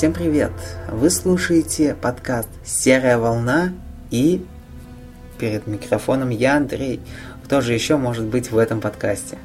Всем привет! Вы слушаете подкаст «Серая волна» и перед микрофоном я, Андрей. Кто же еще может быть в этом подкасте?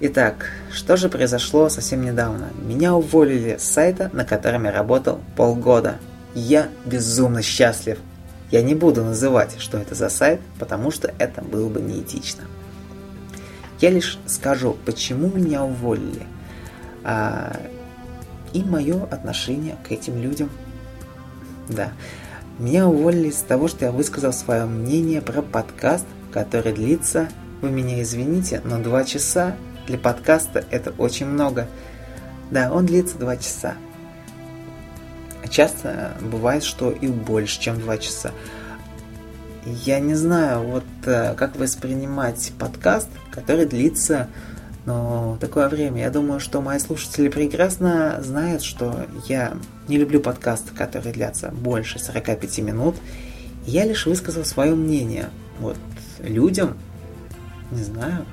Итак, что же произошло совсем недавно? Меня уволили с сайта, на котором я работал полгода. Я безумно счастлив. Я не буду называть, что это за сайт, потому что это было бы неэтично. Я лишь скажу, почему меня уволили. И мое отношение к этим людям. Да, меня уволили из-за того, что я высказал свое мнение про подкаст, который длится, вы меня извините, но два часа для подкаста это очень много. Да, он длится два часа. Часто бывает, что и больше, чем два часа. Я не знаю, вот э, как воспринимать подкаст, который длится но такое время. Я думаю, что мои слушатели прекрасно знают, что я не люблю подкасты, которые длятся больше 45 минут. Я лишь высказал свое мнение. Вот людям, не знаю,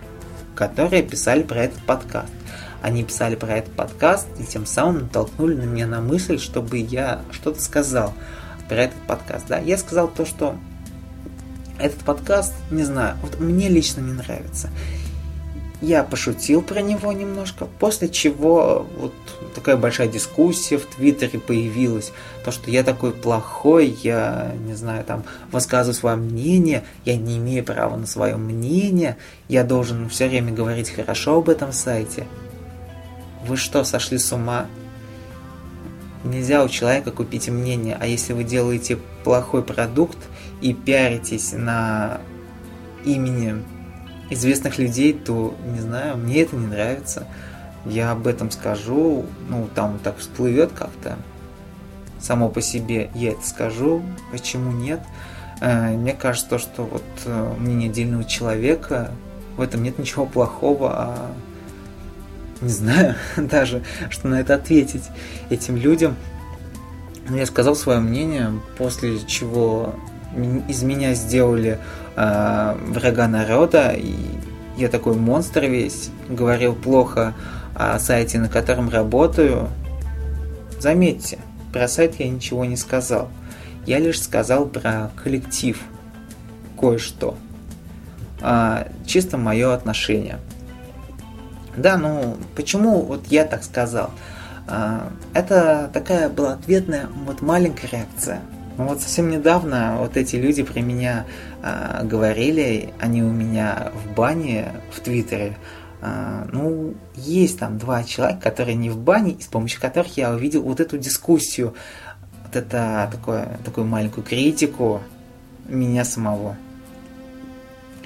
которые писали про этот подкаст. Они писали про этот подкаст и тем самым натолкнули на меня на мысль, чтобы я что-то сказал про этот подкаст. Да, я сказал то, что этот подкаст, не знаю, вот мне лично не нравится. Я пошутил про него немножко, после чего вот такая большая дискуссия в Твиттере появилась. То, что я такой плохой, я, не знаю, там, высказываю свое мнение, я не имею права на свое мнение, я должен все время говорить хорошо об этом сайте. Вы что, сошли с ума? Нельзя у человека купить мнение, а если вы делаете плохой продукт и пиаритесь на имени известных людей, то, не знаю, мне это не нравится. Я об этом скажу, ну, там так всплывет как-то само по себе, я это скажу, почему нет. Э, мне кажется, что вот э, мнение отдельного человека, в этом нет ничего плохого, а не знаю даже, что на это ответить этим людям. Но я сказал свое мнение, после чего из меня сделали э, врага народа, и я такой монстр весь, говорил плохо о сайте, на котором работаю. Заметьте, про сайт я ничего не сказал. Я лишь сказал про коллектив кое-что. А, чисто мое отношение. Да, ну почему вот я так сказал? А, это такая была ответная вот маленькая реакция ну вот совсем недавно вот эти люди про меня э, говорили, они у меня в бане в Твиттере. Э, ну, есть там два человека, которые не в бане, и с помощью которых я увидел вот эту дискуссию, вот это такое, такую маленькую критику меня самого.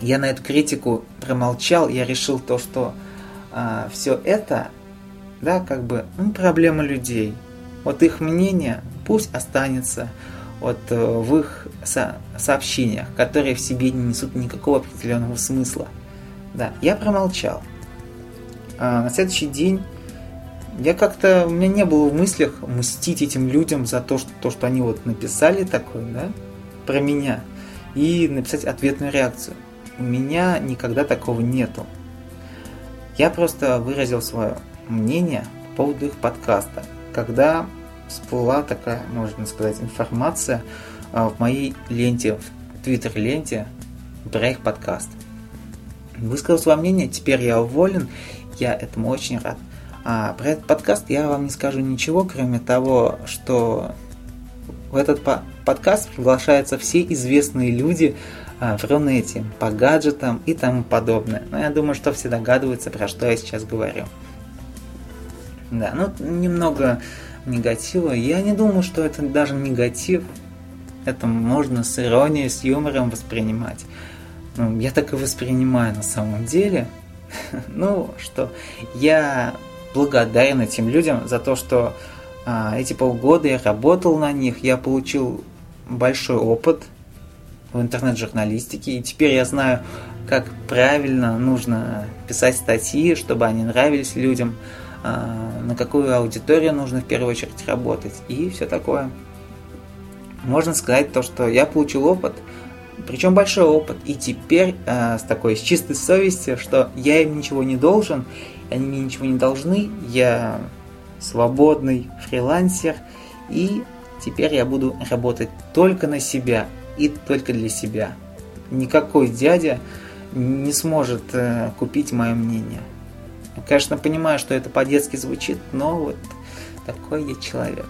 Я на эту критику промолчал, я решил то, что э, все это, да, как бы, ну, проблема людей. Вот их мнение пусть останется вот э, в их со сообщениях, которые в себе не несут никакого определенного смысла. Да, я промолчал. А на следующий день я как-то, у меня не было в мыслях мстить этим людям за то, что, то, что они вот написали такое, да, про меня, и написать ответную реакцию. У меня никогда такого нету. Я просто выразил свое мнение по поводу их подкаста, когда всплыла такая, можно сказать, информация а, в моей ленте, в твиттер-ленте их подкаст. Высказал свое мнение, теперь я уволен, я этому очень рад. А про этот подкаст я вам не скажу ничего, кроме того, что в этот подкаст приглашаются все известные люди а, в Рунете, по гаджетам и тому подобное. Но я думаю, что все догадываются, про что я сейчас говорю. Да, ну немного негатива. Я не думаю, что это даже негатив. Это можно с иронией, с юмором воспринимать. Ну, я так и воспринимаю на самом деле. ну, что я благодарен этим людям за то, что а, эти полгода я работал на них, я получил большой опыт в интернет-журналистике, и теперь я знаю, как правильно нужно писать статьи, чтобы они нравились людям, на какую аудиторию нужно в первую очередь работать и все такое. Можно сказать то, что я получил опыт, причем большой опыт, и теперь э, с такой с чистой совестью, что я им ничего не должен, они мне ничего не должны, я свободный фрилансер, и теперь я буду работать только на себя и только для себя. Никакой дядя не сможет э, купить мое мнение. Конечно, понимаю, что это по-детски звучит, но вот такой я человек.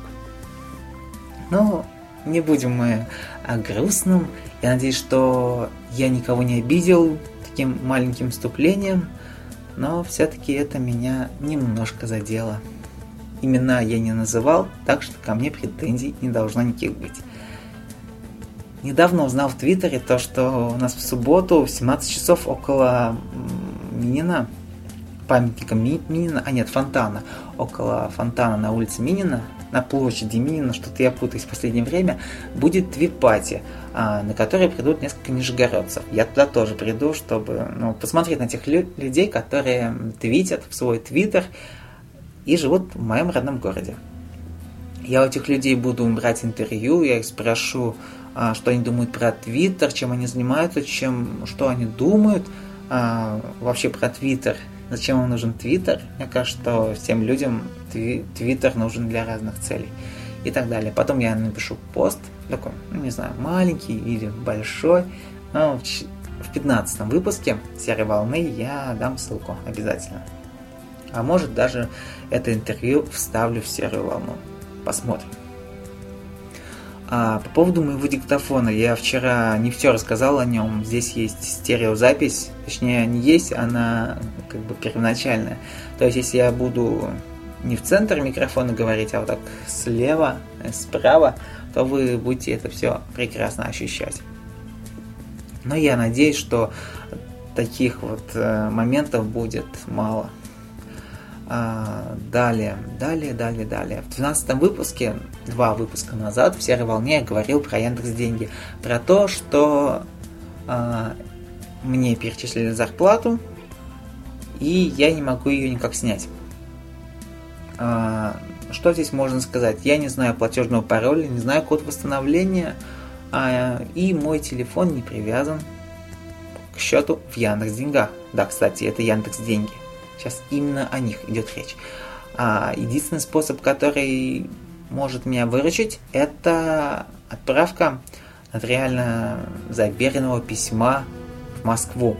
Но не будем мы о грустном. Я надеюсь, что я никого не обидел таким маленьким вступлением, но все-таки это меня немножко задело. Имена я не называл, так что ко мне претензий не должно никаких быть. Недавно узнал в Твиттере то, что у нас в субботу в 17 часов около Минина, памятника Минина, а нет, фонтана, около фонтана на улице Минина, на площади Минина, что-то я путаюсь в последнее время, будет твипати, а, на который придут несколько нижегородцев. Я туда тоже приду, чтобы ну, посмотреть на тех людей, которые твитят в свой твиттер и живут в моем родном городе. Я у этих людей буду брать интервью, я их спрошу, а, что они думают про Твиттер, чем они занимаются, чем, что они думают а, вообще про Твиттер, зачем им нужен Твиттер. Мне кажется, что всем людям Твиттер нужен для разных целей и так далее. Потом я напишу пост, такой, ну, не знаю, маленький или большой, но в 15 выпуске «Серой волны» я дам ссылку обязательно. А может даже это интервью вставлю в «Серую волну». Посмотрим. А, по поводу моего диктофона, я вчера не все рассказал о нем. Здесь есть стереозапись, точнее не есть, она как бы первоначальная. То есть если я буду не в центр микрофона говорить, а вот так слева, э, справа, то вы будете это все прекрасно ощущать. Но я надеюсь, что таких вот э, моментов будет мало. А, далее, далее, далее, далее. В 12 выпуске, два выпуска назад, в «Серой волне» я говорил про Яндекс Деньги. Про то, что а, мне перечислили зарплату, и я не могу ее никак снять. А, что здесь можно сказать? Я не знаю платежного пароля, не знаю код восстановления, а, и мой телефон не привязан к счету в Яндекс Деньгах. Да, кстати, это Яндекс Деньги. Сейчас именно о них идет речь. А единственный способ, который может меня выручить, это отправка нотариально заверенного письма в Москву.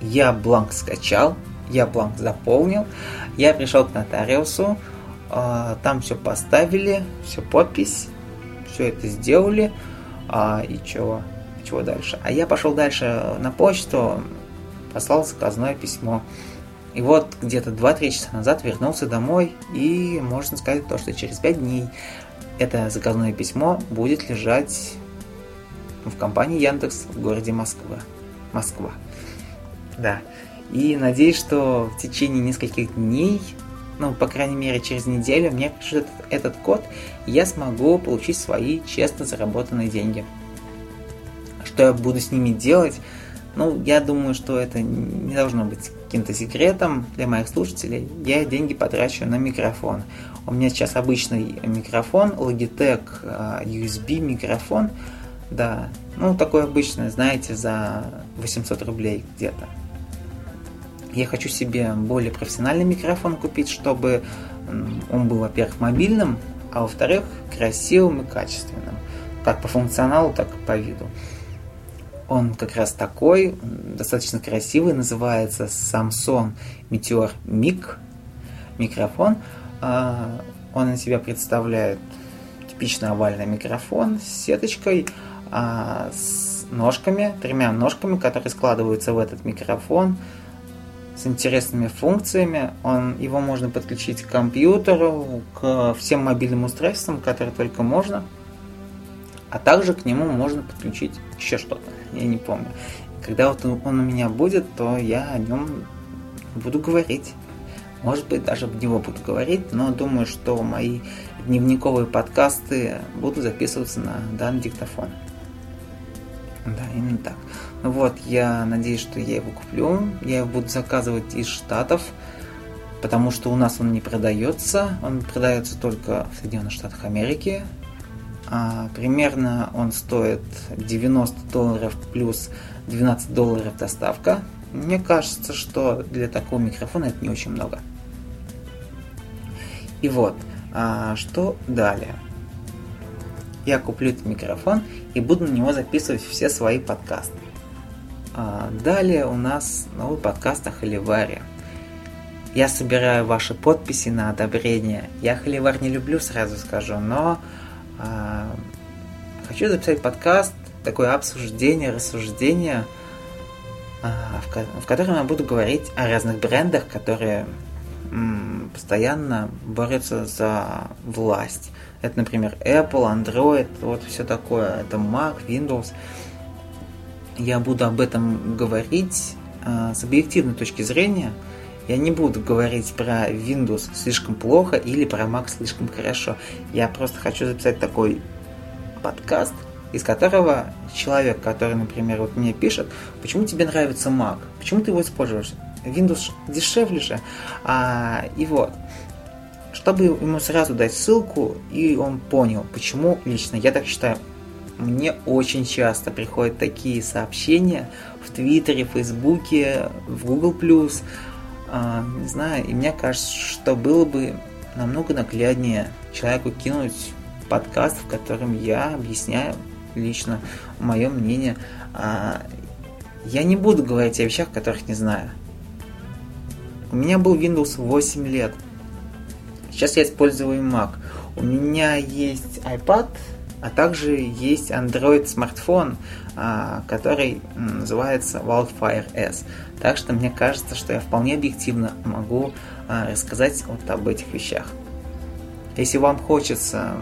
Я бланк скачал, я бланк заполнил, я пришел к нотариусу, а, там все поставили, все подпись, все это сделали, а, и чего, чего дальше. А я пошел дальше на почту, послал заказное письмо. И вот где-то 2-3 часа назад вернулся домой и можно сказать то, что через 5 дней это заказное письмо будет лежать в компании Яндекс в городе Москва. Москва. Да. И надеюсь, что в течение нескольких дней, ну, по крайней мере, через неделю мне пришлет этот код, и я смогу получить свои честно заработанные деньги. Что я буду с ними делать, ну, я думаю, что это не должно быть каким-то секретом для моих слушателей. Я деньги потрачу на микрофон. У меня сейчас обычный микрофон, Logitech а, USB микрофон. Да, ну такой обычный, знаете, за 800 рублей где-то. Я хочу себе более профессиональный микрофон купить, чтобы он был, во-первых, мобильным, а во-вторых, красивым и качественным. Как по функционалу, так и по виду. Он как раз такой, достаточно красивый, называется Samsung Meteor Mic микрофон. А, он из себя представляет типичный овальный микрофон с сеточкой, а, с ножками, тремя ножками, которые складываются в этот микрофон с интересными функциями. Он, его можно подключить к компьютеру, к всем мобильным устройствам, которые только можно. А также к нему можно подключить еще что-то я не помню. Когда вот он у меня будет, то я о нем буду говорить. Может быть, даже в него буду говорить, но думаю, что мои дневниковые подкасты будут записываться на данный диктофон. Да, именно так. Ну вот, я надеюсь, что я его куплю. Я его буду заказывать из Штатов, потому что у нас он не продается. Он продается только в Соединенных Штатах Америки. А, примерно он стоит 90 долларов плюс 12 долларов доставка. Мне кажется, что для такого микрофона это не очень много. И вот, а, что далее? Я куплю этот микрофон и буду на него записывать все свои подкасты. А, далее у нас новый подкаст о Холиваре. Я собираю ваши подписи на одобрение. Я Холивар не люблю, сразу скажу, но хочу записать подкаст, такое обсуждение, рассуждение, а, в, котором я буду говорить о разных брендах, которые постоянно борются за власть. Это, например, Apple, Android, вот все такое. Это Mac, Windows. Я буду об этом говорить э, с объективной точки зрения. Я не буду говорить про Windows слишком плохо или про Mac слишком хорошо. Я просто хочу записать такой подкаст, из которого человек, который, например, вот мне пишет, почему тебе нравится Mac, почему ты его используешь, Windows дешевле же. А, и вот, чтобы ему сразу дать ссылку, и он понял, почему лично я так считаю. Мне очень часто приходят такие сообщения в Твиттере, Фейсбуке, в Google+, а, не знаю, и мне кажется, что было бы намного нагляднее человеку кинуть подкаст, в котором я объясняю лично мое мнение. А, я не буду говорить о вещах, которых не знаю. У меня был Windows 8 лет. Сейчас я использую Mac. У меня есть iPad, а также есть Android смартфон, а, который называется Wildfire S. Так что мне кажется, что я вполне объективно могу а, рассказать вот об этих вещах. Если вам хочется,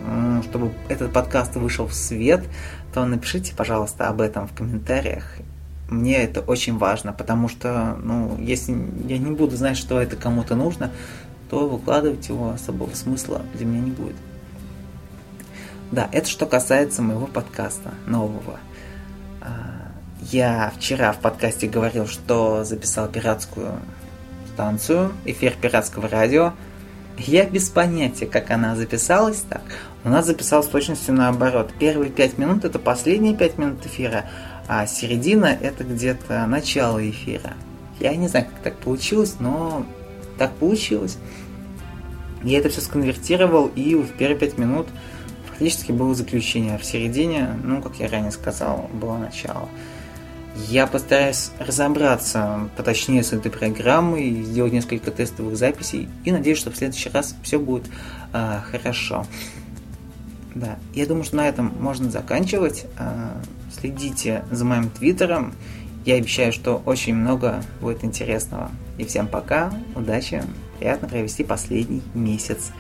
чтобы этот подкаст вышел в свет, то напишите, пожалуйста, об этом в комментариях мне это очень важно, потому что, ну, если я не буду знать, что это кому-то нужно, то выкладывать его особого смысла для меня не будет. Да, это что касается моего подкаста нового. А, я вчера в подкасте говорил, что записал пиратскую станцию, эфир пиратского радио. Я без понятия, как она записалась так. У нас записалась с точностью наоборот. Первые пять минут это последние пять минут эфира, а середина это где-то начало эфира. Я не знаю, как так получилось, но так получилось. Я это все сконвертировал, и в первые пять минут фактически было заключение, в середине, ну, как я ранее сказал, было начало. Я постараюсь разобраться поточнее с этой программой, сделать несколько тестовых записей, и надеюсь, что в следующий раз все будет э, хорошо. Да, я думаю, что на этом можно заканчивать. Э, Следите за моим твиттером. Я обещаю, что очень много будет интересного. И всем пока, удачи, приятно провести последний месяц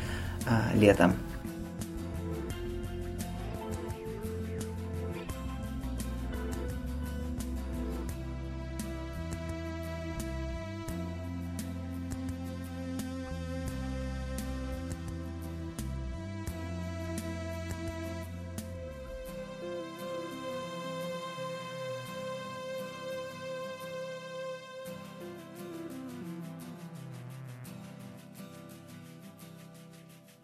а, летом.